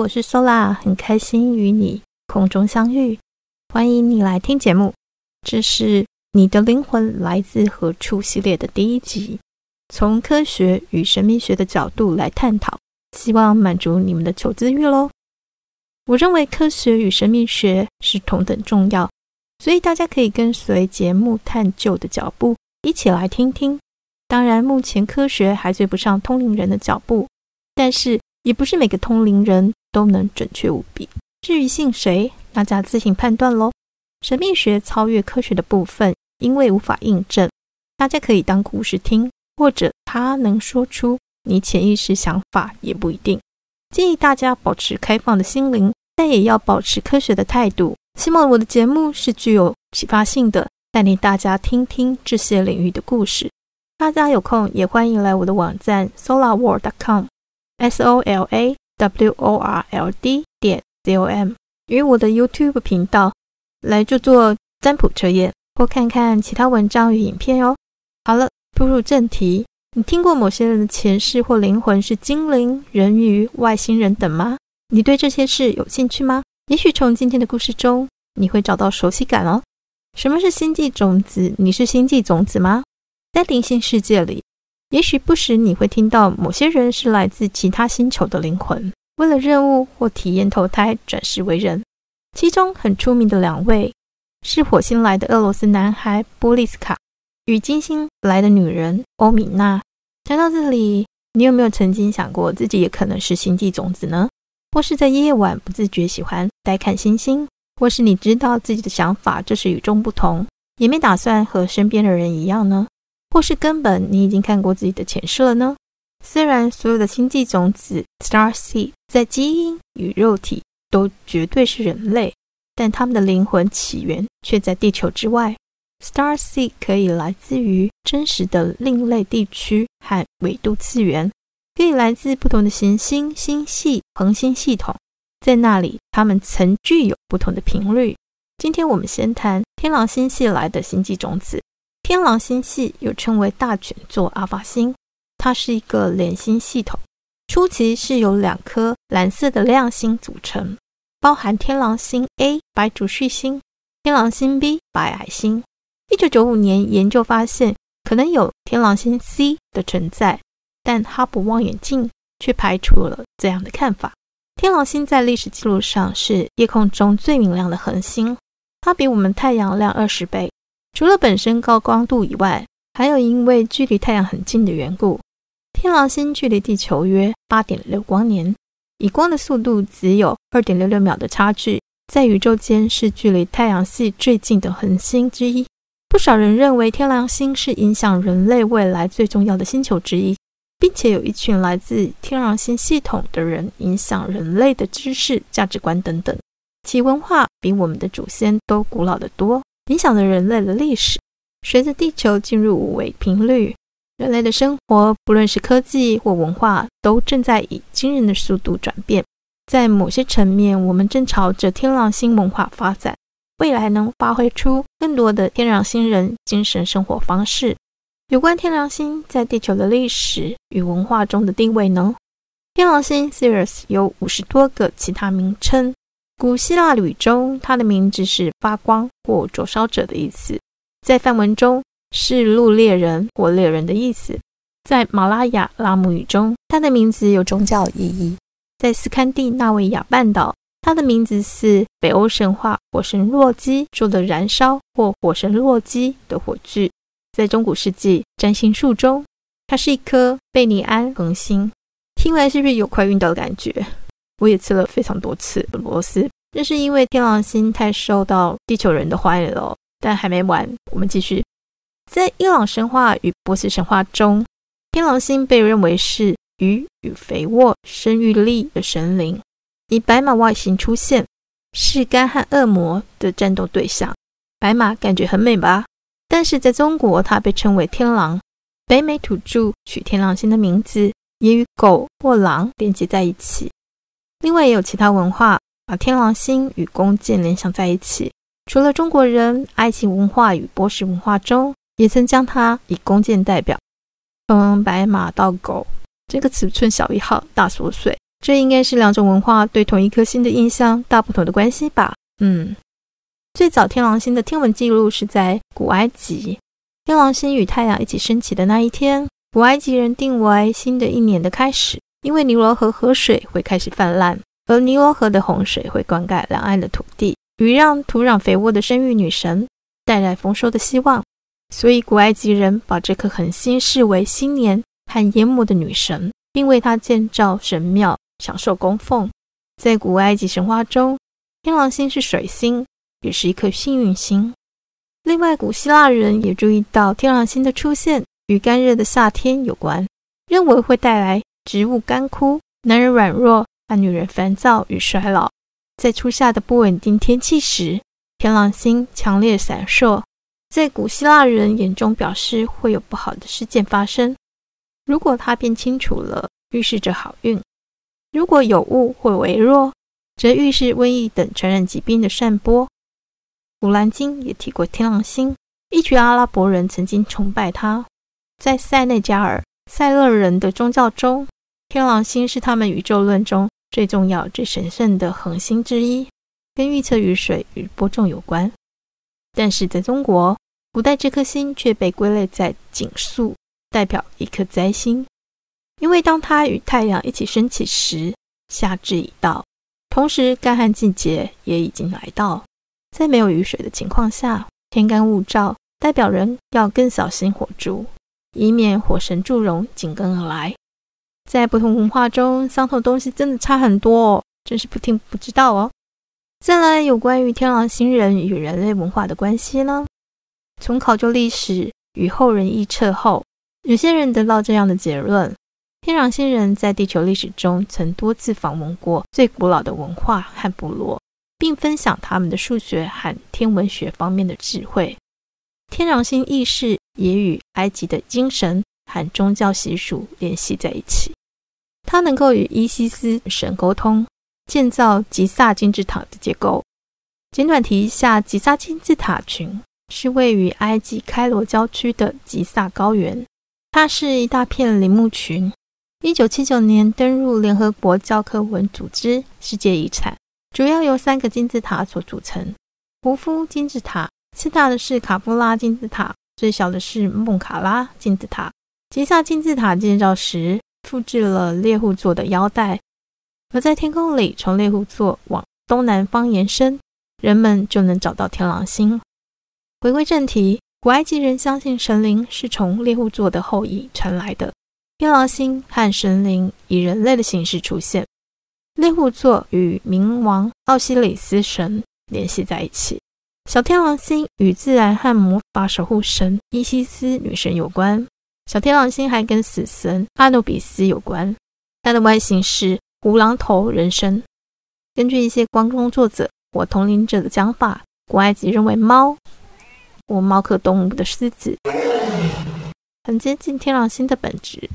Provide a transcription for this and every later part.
我是 Sola，很开心与你空中相遇。欢迎你来听节目，这是你的灵魂来自何处系列的第一集，从科学与神秘学的角度来探讨，希望满足你们的求知欲喽。我认为科学与神秘学是同等重要，所以大家可以跟随节目探究的脚步，一起来听听。当然，目前科学还追不上通灵人的脚步，但是。也不是每个通灵人都能准确无比。至于信谁，大家自行判断喽。神秘学超越科学的部分，因为无法印证，大家可以当故事听，或者他能说出你潜意识想法也不一定。建议大家保持开放的心灵，但也要保持科学的态度。希望我的节目是具有启发性的，带领大家听听这些领域的故事。大家有空也欢迎来我的网站 solarworld.com。S O L A W O R L D 点 C O M 与我的 YouTube 频道来做做占卜测验或看看其他文章与影片哦。好了，步入正题，你听过某些人的前世或灵魂是精灵、人鱼、外星人等吗？你对这些事有兴趣吗？也许从今天的故事中，你会找到熟悉感哦。什么是星际种子？你是星际种子吗？在灵性世界里。也许不时你会听到某些人是来自其他星球的灵魂，为了任务或体验投胎转世为人。其中很出名的两位是火星来的俄罗斯男孩波利斯卡与金星来的女人欧米娜。谈到这里，你有没有曾经想过自己也可能是星际种子呢？或是在夜晚不自觉喜欢呆看星星，或是你知道自己的想法就是与众不同，也没打算和身边的人一样呢？或是根本你已经看过自己的前世了呢？虽然所有的星际种子 （Star Seed） 在基因与肉体都绝对是人类，但他们的灵魂起源却在地球之外。Star Seed 可以来自于真实的另类地区和纬度次元，可以来自不同的行星、星系、恒星系统，在那里他们曾具有不同的频率。今天我们先谈天狼星系来的星际种子。天狼星系又称为大卷座阿法星，它是一个连星系统。初期是由两颗蓝色的亮星组成，包含天狼星 A 白主序星、天狼星 B 白矮星。一九九五年研究发现，可能有天狼星 C 的存在，但哈勃望远镜却排除了这样的看法。天狼星在历史记录上是夜空中最明亮的恒星，它比我们太阳亮二十倍。除了本身高光度以外，还有因为距离太阳很近的缘故。天狼星距离地球约八点六光年，以光的速度只有二点六六秒的差距，在宇宙间是距离太阳系最近的恒星之一。不少人认为天狼星是影响人类未来最重要的星球之一，并且有一群来自天狼星系统的人影响人类的知识、价值观等等，其文化比我们的祖先都古老得多。影响着人类的历史。随着地球进入五维频率，人类的生活，不论是科技或文化，都正在以惊人的速度转变。在某些层面，我们正朝着天狼星文化发展，未来能发挥出更多的天狼星人精神生活方式。有关天狼星在地球的历史与文化中的地位呢？天狼星 Sirius 有五十多个其他名称。古希腊语中，它的名字是发光或灼烧者的意思，在梵文中是鹿猎人或猎人的意思。在马拉雅拉姆语中，它的名字有宗教意义。在斯堪的纳维亚半岛，它的名字是北欧神话火神洛基做的燃烧或火神洛基的火炬。在中古世纪占星术中，它是一颗贝尼安恒星。听来是不是有快晕倒的感觉？我也吃了非常多次螺丝，这是因为天狼星太受到地球人的欢迎了。但还没完，我们继续。在伊朗神话与波斯神话中，天狼星被认为是鱼与肥沃、生育力的神灵，以白马外形出现，是干和恶魔的战斗对象。白马感觉很美吧？但是在中国，它被称为天狼。北美土著取天狼星的名字，也与狗或狼连接在一起。另外也有其他文化把天狼星与弓箭联想在一起，除了中国人，埃及文化与波斯文化中也曾将它以弓箭代表。从白马到狗，这个尺寸小一号大缩水，这应该是两种文化对同一颗星的印象大不同的关系吧？嗯，最早天狼星的天文记录是在古埃及，天狼星与太阳一起升起的那一天，古埃及人定为新的一年的开始，因为尼罗河河水会开始泛滥，而尼罗河的洪水会灌溉两岸的土地，与让土壤肥沃的生育女神带来丰收的希望。所以，古埃及人把这颗恒星视为新年和淹没的女神，并为她建造神庙，享受供奉。在古埃及神话中，天狼星是水星，也是一颗幸运星。另外，古希腊人也注意到天狼星的出现与干热的夏天有关，认为会带来植物干枯、男人软弱和女人烦躁与衰老。在初夏的不稳定天气时，天狼星强烈闪烁。在古希腊人眼中，表示会有不好的事件发生。如果它变清楚了，预示着好运；如果有雾或微弱，则预示瘟疫等传染疾病的散播。古兰经也提过天狼星，一群阿拉伯人曾经崇拜它。在塞内加尔塞勒人的宗教中，天狼星是他们宇宙论中最重要、最神圣的恒星之一，跟预测雨水与播种有关。但是在中国，古代这颗星却被归类在景宿，代表一颗灾星。因为当它与太阳一起升起时，夏至已到，同时干旱季节也已经来到。在没有雨水的情况下，天干物燥，代表人要更小心火烛，以免火神祝融紧跟而来。在不同文化中，相同的东西真的差很多哦，真是不听不知道哦。再来，有关于天狼星人与人类文化的关系呢？从考究历史与后人臆测后，有些人得到这样的结论：天狼星人在地球历史中曾多次访问过最古老的文化和部落，并分享他们的数学和天文学方面的智慧。天狼星意识也与埃及的精神和宗教习俗联系在一起，它能够与伊西斯神沟通。建造吉萨金字塔的结构。简短提一下，吉萨金字塔群是位于埃及开罗郊区的吉萨高原，它是一大片林木群。一九七九年登入联合国教科文组织世界遗产，主要由三个金字塔所组成：胡夫金字塔，次大的是卡夫拉金字塔，最小的是孟卡拉金字塔。吉萨金字塔建造时复制了猎户座的腰带。而在天空里，从猎户座往东南方延伸，人们就能找到天狼星。回归正题，古埃及人相信神灵是从猎户座的后裔传来的，天狼星和神灵以人类的形式出现。猎户座与冥王奥西里斯神联系在一起，小天狼星与自然和魔法守护神伊西斯女神有关。小天狼星还跟死神阿努比斯有关，它的外形是。无狼头人身。根据一些光工作者或同龄者的讲法，古埃及认为猫或猫科动物的狮子很接近天狼星的本质。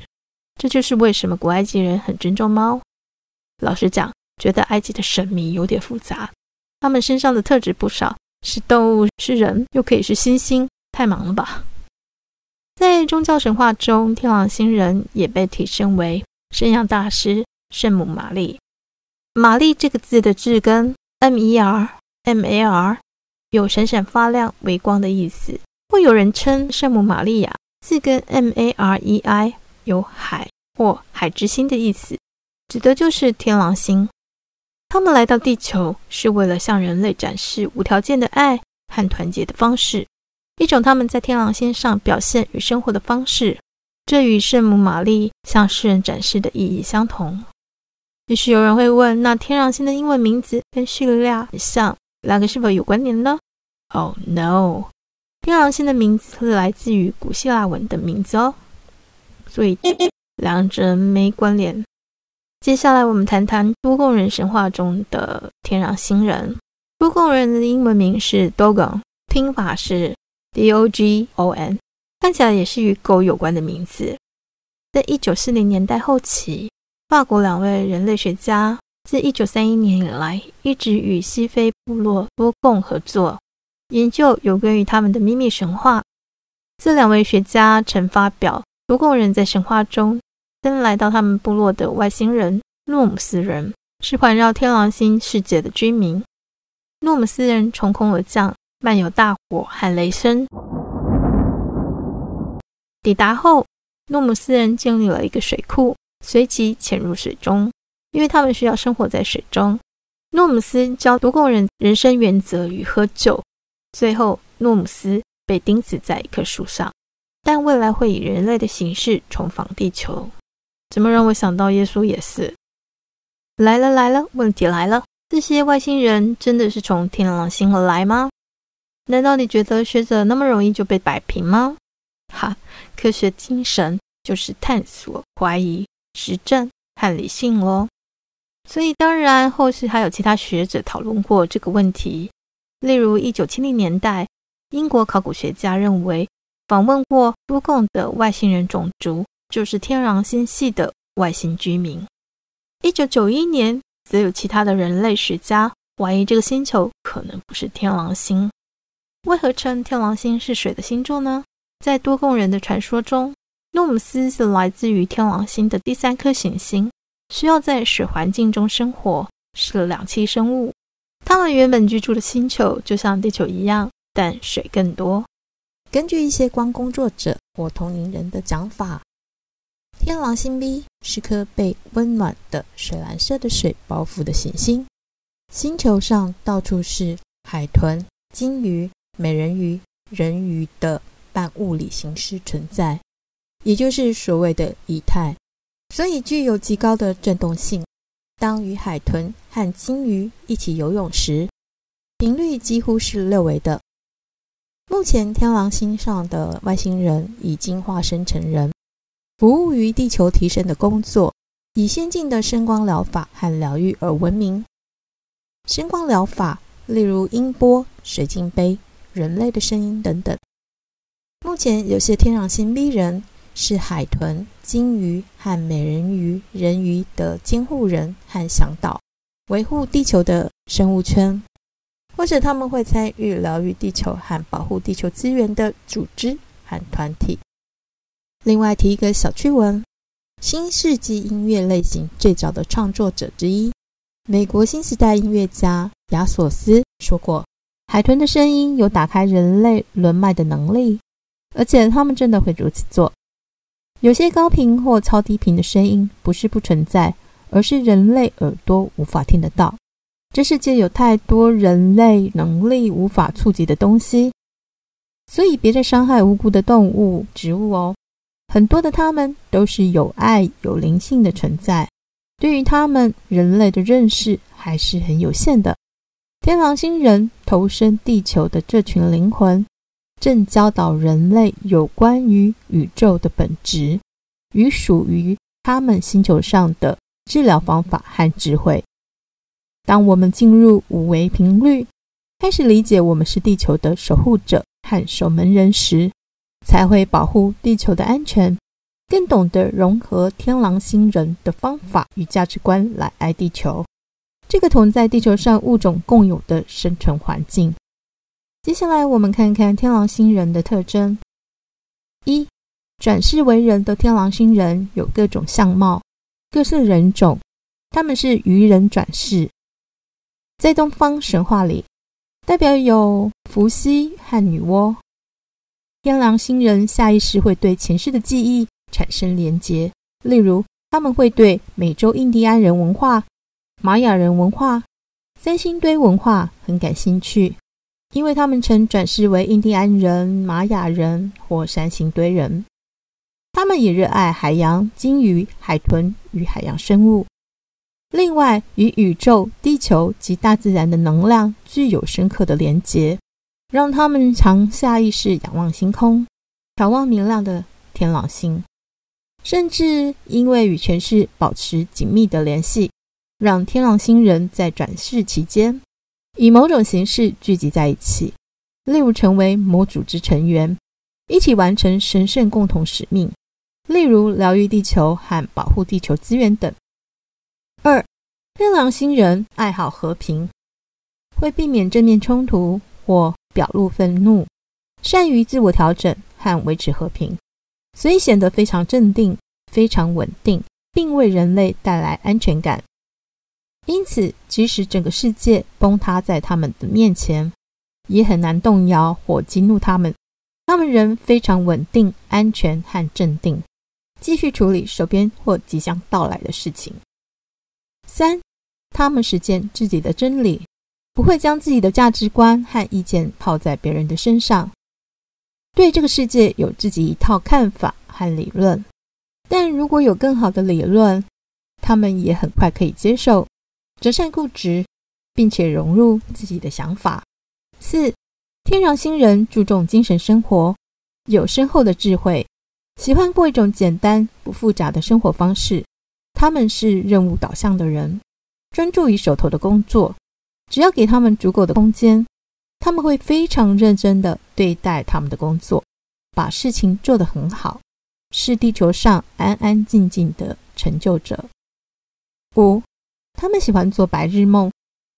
这就是为什么古埃及人很尊重猫。老实讲，觉得埃及的神明有点复杂，他们身上的特质不少，是动物，是人，又可以是星星，太忙了吧？在宗教神话中，天狼星人也被提升为圣阳大师。圣母玛丽，玛丽这个字的字根 M E R M A R 有闪闪发亮、微光的意思。或有人称圣母玛利亚字根 M A R E I 有海或海之星的意思，指的就是天狼星。他们来到地球是为了向人类展示无条件的爱和团结的方式，一种他们在天狼星上表现与生活的方式。这与圣母玛丽向世人展示的意义相同。也许有人会问：那天狼星的英文名字跟叙利亚很像，两个是否有关联呢？哦、oh，no，天狼星的名字是来自于古希腊文的名字哦，所以两者没关联。接下来我们谈谈多贡人神话中的天狼星人。多贡人的英文名是 Dogon，拼法是 D-O-G-O-N，看起来也是与狗有关的名字。在一九四零年代后期。法国两位人类学家自1931年以来，一直与西非部落多贡合作，研究有关于他们的秘密神话。这两位学家曾发表多贡人在神话中，跟来到他们部落的外星人诺姆斯人，是环绕天狼星世界的居民。诺姆斯人从空而降，漫游大我和雷声。抵达后，诺姆斯人建立了一个水库，随即潜入水中，因为他们需要生活在水中。诺姆斯教多贡人人生原则与喝酒。最后，诺姆斯被钉死在一棵树上，但未来会以人类的形式重返地球。怎么让我想到耶稣也是？来了来了，问题来了，这些外星人真的是从天狼星而来吗？难道你觉得学者那么容易就被摆平吗？哈，科学精神就是探索、怀疑、实证和理性哦。所以当然，后续还有其他学者讨论过这个问题。例如，一九七零年代，英国考古学家认为，访问过多贡的外星人种族就是天狼星系的外星居民。一九九一年，则有其他的人类学家怀疑这个星球可能不是天狼星。为何称天狼星是水的星座呢？在多贡人的传说中，诺姆斯是来自于天狼星的第三颗行星，需要在水环境中生活，是两栖生物。他们原本居住的星球就像地球一样，但水更多。根据一些光工作者或同龄人的讲法，天狼星 B 是颗被温暖的水蓝色的水包覆的行星，星球上到处是海豚、鲸鱼、美人鱼、人鱼的。半物理形式存在，也就是所谓的液态，所以具有极高的振动性。当与海豚和鲸鱼一起游泳时，频率几乎是六维的。目前天狼星上的外星人已经化身成人，服务于地球提升的工作，以先进的声光疗法和疗愈而闻名。声光疗法，例如音波、水晶杯、人类的声音等等。目前有些天狼星 B 人是海豚、鲸鱼和美人鱼、人鱼的监护人和向导，维护地球的生物圈，或者他们会参与疗愈地球和保护地球资源的组织和团体。另外提一个小趣闻：新世纪音乐类型最早的创作者之一，美国新时代音乐家亚索斯说过，海豚的声音有打开人类轮脉的能力。而且他们真的会如此做。有些高频或超低频的声音不是不存在，而是人类耳朵无法听得到。这世界有太多人类能力无法触及的东西，所以别再伤害无辜的动物、植物哦。很多的它们都是有爱、有灵性的存在。对于他们，人类的认识还是很有限的。天狼星人投身地球的这群灵魂。正教导人类有关于宇宙的本质与属于他们星球上的治疗方法和智慧。当我们进入五维频率，开始理解我们是地球的守护者和守门人时，才会保护地球的安全，更懂得融合天狼星人的方法与价值观来爱地球，这个同在地球上物种共有的生存环境。接下来，我们看看天狼星人的特征。一、转世为人的天狼星人有各种相貌、各色人种，他们是鱼人转世。在东方神话里，代表有伏羲和女娲。天狼星人下意识会对前世的记忆产生连结，例如，他们会对美洲印第安人文化、玛雅人文化、三星堆文化很感兴趣。因为他们曾转世为印第安人、玛雅人或三星堆人，他们也热爱海洋、鲸鱼、海豚与海洋生物。另外，与宇宙、地球及大自然的能量具有深刻的连结，让他们常下意识仰望星空，眺望明亮的天狼星。甚至因为与前世保持紧密的联系，让天狼星人在转世期间。以某种形式聚集在一起，例如成为某组织成员，一起完成神圣共同使命，例如疗愈地球和保护地球资源等。二，天狼星人爱好和平，会避免正面冲突或表露愤怒，善于自我调整和维持和平，所以显得非常镇定、非常稳定，并为人类带来安全感。因此，即使整个世界崩塌在他们的面前，也很难动摇或激怒他们。他们仍非常稳定、安全和镇定，继续处理手边或即将到来的事情。三，他们实践自己的真理，不会将自己的价值观和意见套在别人的身上。对这个世界有自己一套看法和理论，但如果有更好的理论，他们也很快可以接受，择善固执，并且融入自己的想法。四。天狼星人注重精神生活，有深厚的智慧，喜欢过一种简单不复杂的生活方式。他们是任务导向的人，专注于手头的工作。只要给他们足够的空间，他们会非常认真地对待他们的工作，把事情做得很好，是地球上安安静静的成就者。五，他们喜欢做白日梦，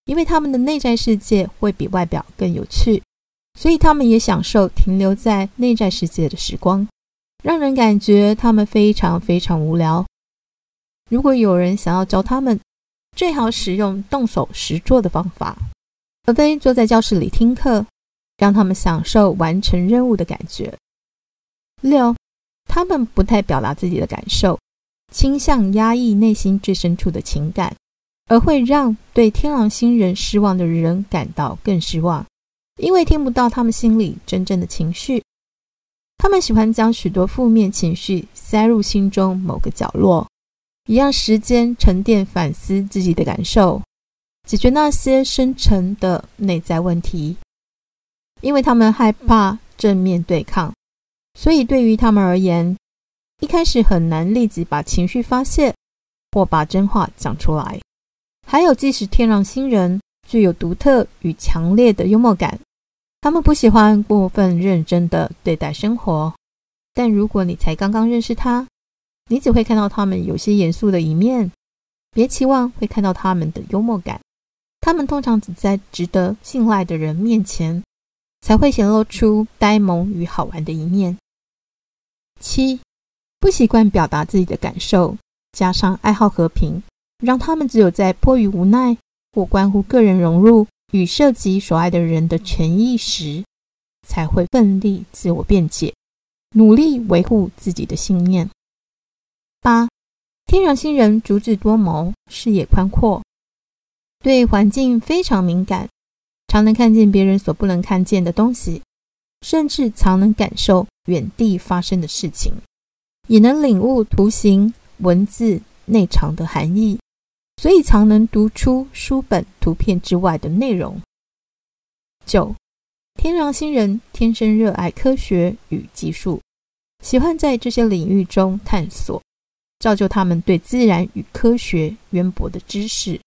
因为他们的内在世界会比外表更有趣。所以，他们也享受停留在内在世界的时光，让人感觉他们非常非常无聊。如果有人想要教他们，最好使用动手实做的方法，而非坐在教室里听课，让他们享受完成任务的感觉。六，他们不太表达自己的感受，倾向压抑内心最深处的情感，而会让对天狼星人失望的人感到更失望。因为听不到他们心里真正的情绪，他们喜欢将许多负面情绪塞入心中某个角落，以让时间沉淀反思自己的感受，解决那些深沉的内在问题。因为他们害怕正面对抗，所以对于他们而言，一开始很难立即把情绪发泄或把真话讲出来。还有，即使天狼星人具有独特与强烈的幽默感。他们不喜欢过分认真的对待生活，但如果你才刚刚认识他，你只会看到他们有些严肃的一面。别期望会看到他们的幽默感，他们通常只在值得信赖的人面前才会显露出呆萌与好玩的一面。七，不习惯表达自己的感受，加上爱好和平，让他们只有在迫于无奈或关乎个人融入。与涉及所爱的人的权益时，才会奋力自我辩解，努力维护自己的信念。八，天狼星人足智多谋，视野宽阔，对环境非常敏感，常能看见别人所不能看见的东西，甚至常能感受远地发生的事情，也能领悟图形、文字内藏的含义。所以常能读出书本图片之外的内容。九，天狼星人天生热爱科学与技术，喜欢在这些领域中探索，造就他们对自然与科学渊博的知识。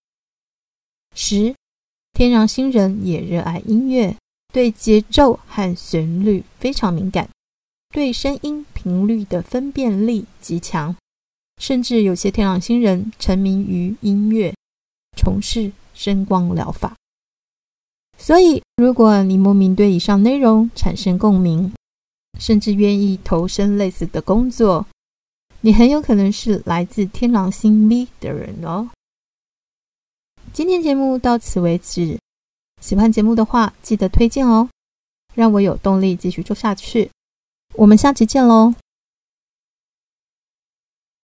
十，天狼星人也热爱音乐，对节奏和旋律非常敏感，对声音频率的分辨力极强。甚至有些天狼星人沉迷于音乐，从事声光疗法。所以，如果你莫名对以上内容产生共鸣，甚至愿意投身类似的工作，你很有可能是来自天狼星 V 的人哦。今天节目到此为止，喜欢节目的话，记得推荐哦，让我有动力继续做下去。我们下期见喽！